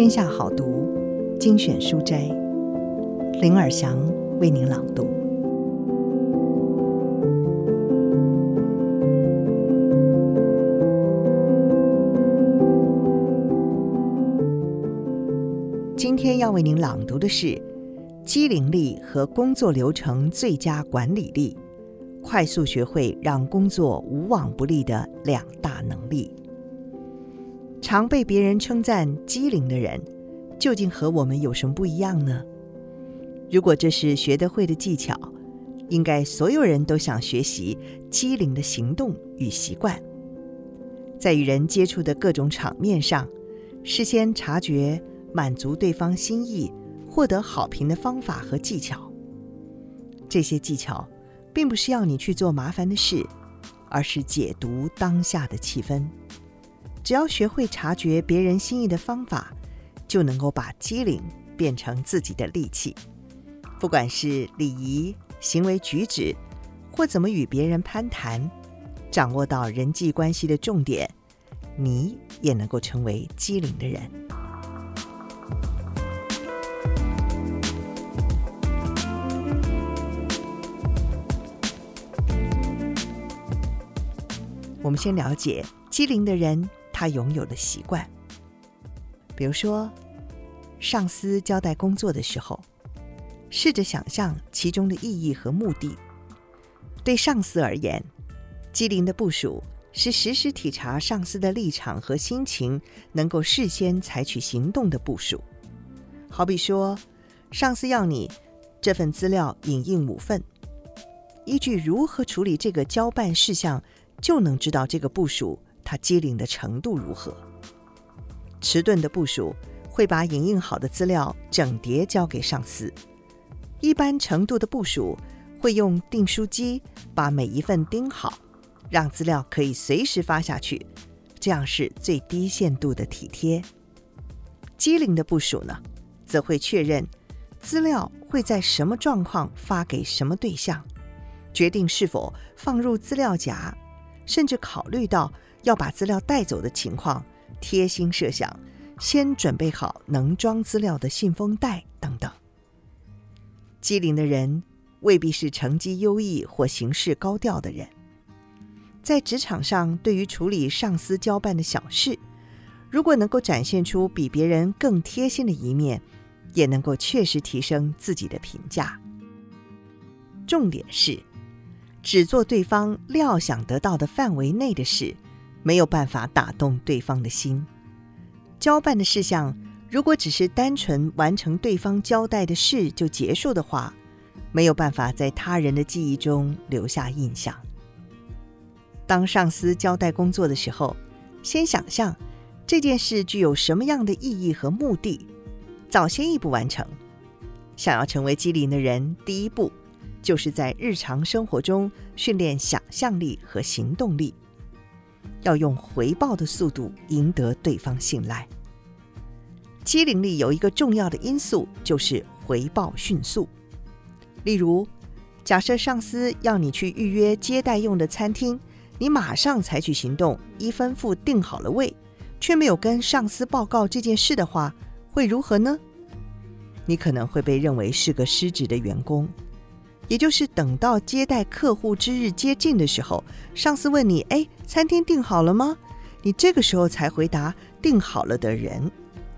天下好读精选书斋，林尔祥为您朗读。今天要为您朗读的是《机灵力和工作流程最佳管理力》，快速学会让工作无往不利的两大能力。常被别人称赞机灵的人，究竟和我们有什么不一样呢？如果这是学得会的技巧，应该所有人都想学习机灵的行动与习惯。在与人接触的各种场面上，事先察觉、满足对方心意、获得好评的方法和技巧。这些技巧并不是要你去做麻烦的事，而是解读当下的气氛。只要学会察觉别人心意的方法，就能够把机灵变成自己的利器。不管是礼仪、行为举止，或怎么与别人攀谈，掌握到人际关系的重点，你也能够成为机灵的人。我们先了解机灵的人。他拥有的习惯，比如说，上司交代工作的时候，试着想象其中的意义和目的。对上司而言，机灵的部署是时时体察上司的立场和心情，能够事先采取行动的部署。好比说，上司要你这份资料影印五份，依据如何处理这个交办事项，就能知道这个部署。他机灵的程度如何？迟钝的部署会把影印好的资料整叠交给上司；一般程度的部署会用订书机把每一份钉好，让资料可以随时发下去，这样是最低限度的体贴。机灵的部署呢，则会确认资料会在什么状况发给什么对象，决定是否放入资料夹，甚至考虑到。要把资料带走的情况，贴心设想，先准备好能装资料的信封袋等等。机灵的人未必是成绩优异或行事高调的人，在职场上，对于处理上司交办的小事，如果能够展现出比别人更贴心的一面，也能够确实提升自己的评价。重点是，只做对方料想得到的范围内的事。没有办法打动对方的心。交办的事项，如果只是单纯完成对方交代的事就结束的话，没有办法在他人的记忆中留下印象。当上司交代工作的时候，先想象这件事具有什么样的意义和目的，早先一步完成。想要成为机灵的人，第一步就是在日常生活中训练想象力和行动力。要用回报的速度赢得对方信赖。机灵力有一个重要的因素，就是回报迅速。例如，假设上司要你去预约接待用的餐厅，你马上采取行动，一吩咐订好了位，却没有跟上司报告这件事的话，会如何呢？你可能会被认为是个失职的员工。也就是等到接待客户之日接近的时候，上司问你：“哎，餐厅订好了吗？”你这个时候才回答“订好了”的人，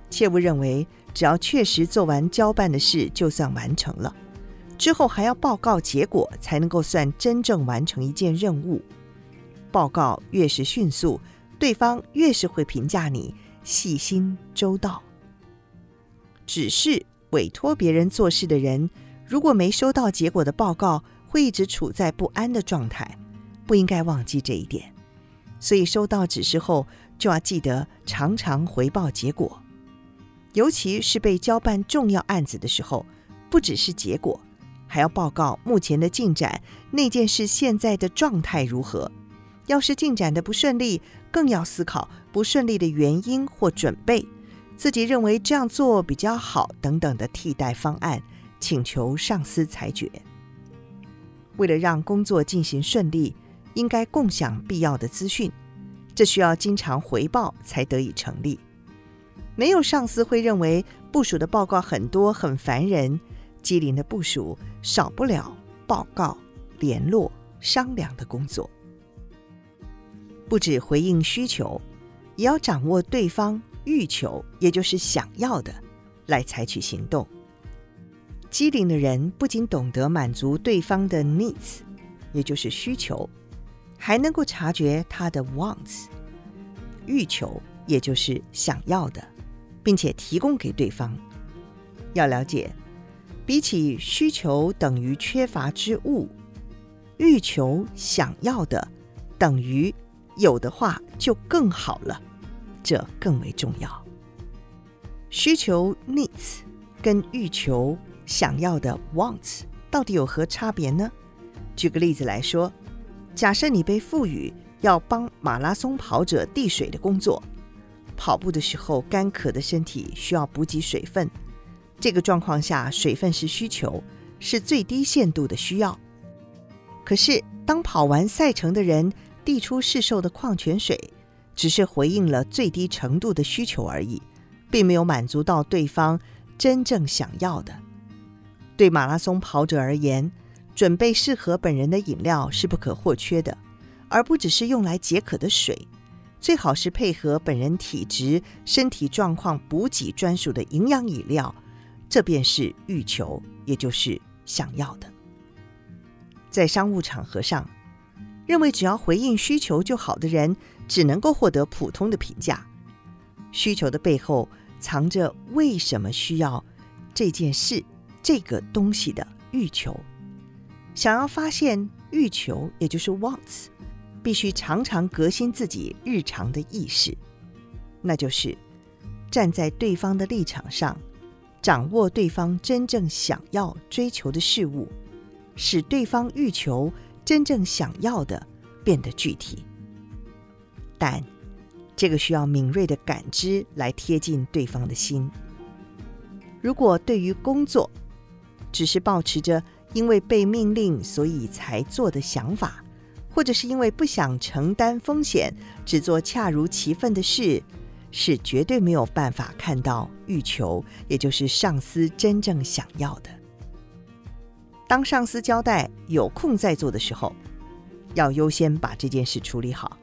切勿认为只要确实做完交办的事就算完成了，之后还要报告结果才能够算真正完成一件任务。报告越是迅速，对方越是会评价你细心周到。只是委托别人做事的人。如果没收到结果的报告，会一直处在不安的状态，不应该忘记这一点。所以收到指示后，就要记得常常回报结果，尤其是被交办重要案子的时候，不只是结果，还要报告目前的进展，那件事现在的状态如何。要是进展的不顺利，更要思考不顺利的原因或准备，自己认为这样做比较好等等的替代方案。请求上司裁决。为了让工作进行顺利，应该共享必要的资讯，这需要经常回报才得以成立。没有上司会认为部署的报告很多很烦人。机灵的部署少不了报告、联络、商量的工作。不止回应需求，也要掌握对方欲求，也就是想要的，来采取行动。机灵的人不仅懂得满足对方的 needs，也就是需求，还能够察觉他的 wants，欲求，也就是想要的。并且提供给对方。要了解，比起需求等于缺乏之物，欲求想要的等于有的话就更好了，这更为重要。需求 needs 跟欲求想要的 wants 到底有何差别呢？举个例子来说，假设你被赋予要帮马拉松跑者递水的工作。跑步的时候，干渴的身体需要补给水分。这个状况下，水分是需求，是最低限度的需要。可是，当跑完赛程的人递出市售的矿泉水，只是回应了最低程度的需求而已，并没有满足到对方真正想要的。对马拉松跑者而言，准备适合本人的饮料是不可或缺的，而不只是用来解渴的水。最好是配合本人体质、身体状况补给专属的营养饮料，这便是欲求，也就是想要的。在商务场合上，认为只要回应需求就好的人，只能够获得普通的评价。需求的背后藏着为什么需要这件事、这个东西的欲求。想要发现欲求，也就是 wants。必须常常革新自己日常的意识，那就是站在对方的立场上，掌握对方真正想要追求的事物，使对方欲求真正想要的变得具体。但这个需要敏锐的感知来贴近对方的心。如果对于工作只是保持着因为被命令所以才做的想法，或者是因为不想承担风险，只做恰如其分的事，是绝对没有办法看到欲求，也就是上司真正想要的。当上司交代有空再做的时候，要优先把这件事处理好。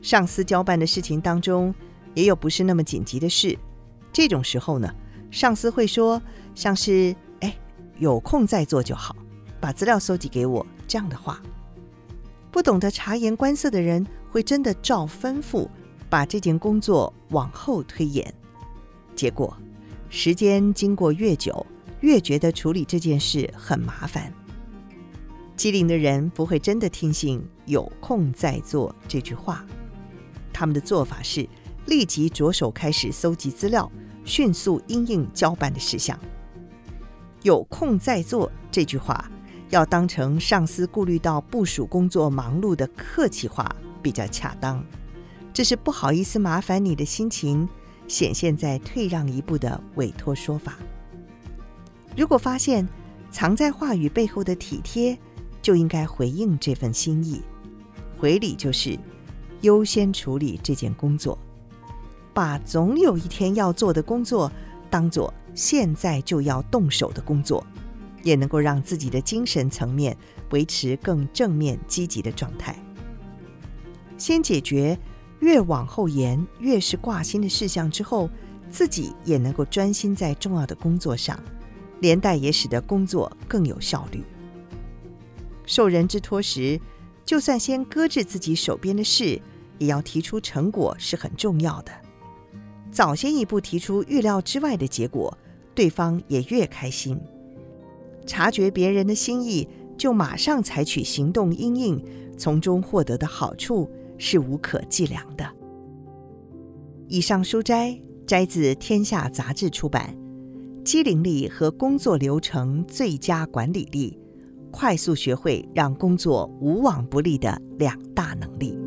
上司交办的事情当中，也有不是那么紧急的事，这种时候呢，上司会说，像是“，有空再做就好，把资料搜集给我”这样的话。不懂得察言观色的人，会真的照吩咐把这件工作往后推延，结果时间经过越久，越觉得处理这件事很麻烦。机灵的人不会真的听信“有空再做”这句话，他们的做法是立即着手开始搜集资料，迅速应应交办的事项。“有空再做”这句话。要当成上司顾虑到部署工作忙碌的客气话比较恰当，这是不好意思麻烦你的心情显现在退让一步的委托说法。如果发现藏在话语背后的体贴，就应该回应这份心意。回礼就是优先处理这件工作，把总有一天要做的工作当做现在就要动手的工作。也能够让自己的精神层面维持更正面积极的状态。先解决越往后延越是挂心的事项之后，自己也能够专心在重要的工作上，连带也使得工作更有效率。受人之托时，就算先搁置自己手边的事，也要提出成果是很重要的。早先一步提出预料之外的结果，对方也越开心。察觉别人的心意，就马上采取行动因应，从中获得的好处是无可计量的。以上书摘摘自《天下杂志》出版，《机灵力和工作流程最佳管理力》，快速学会让工作无往不利的两大能力。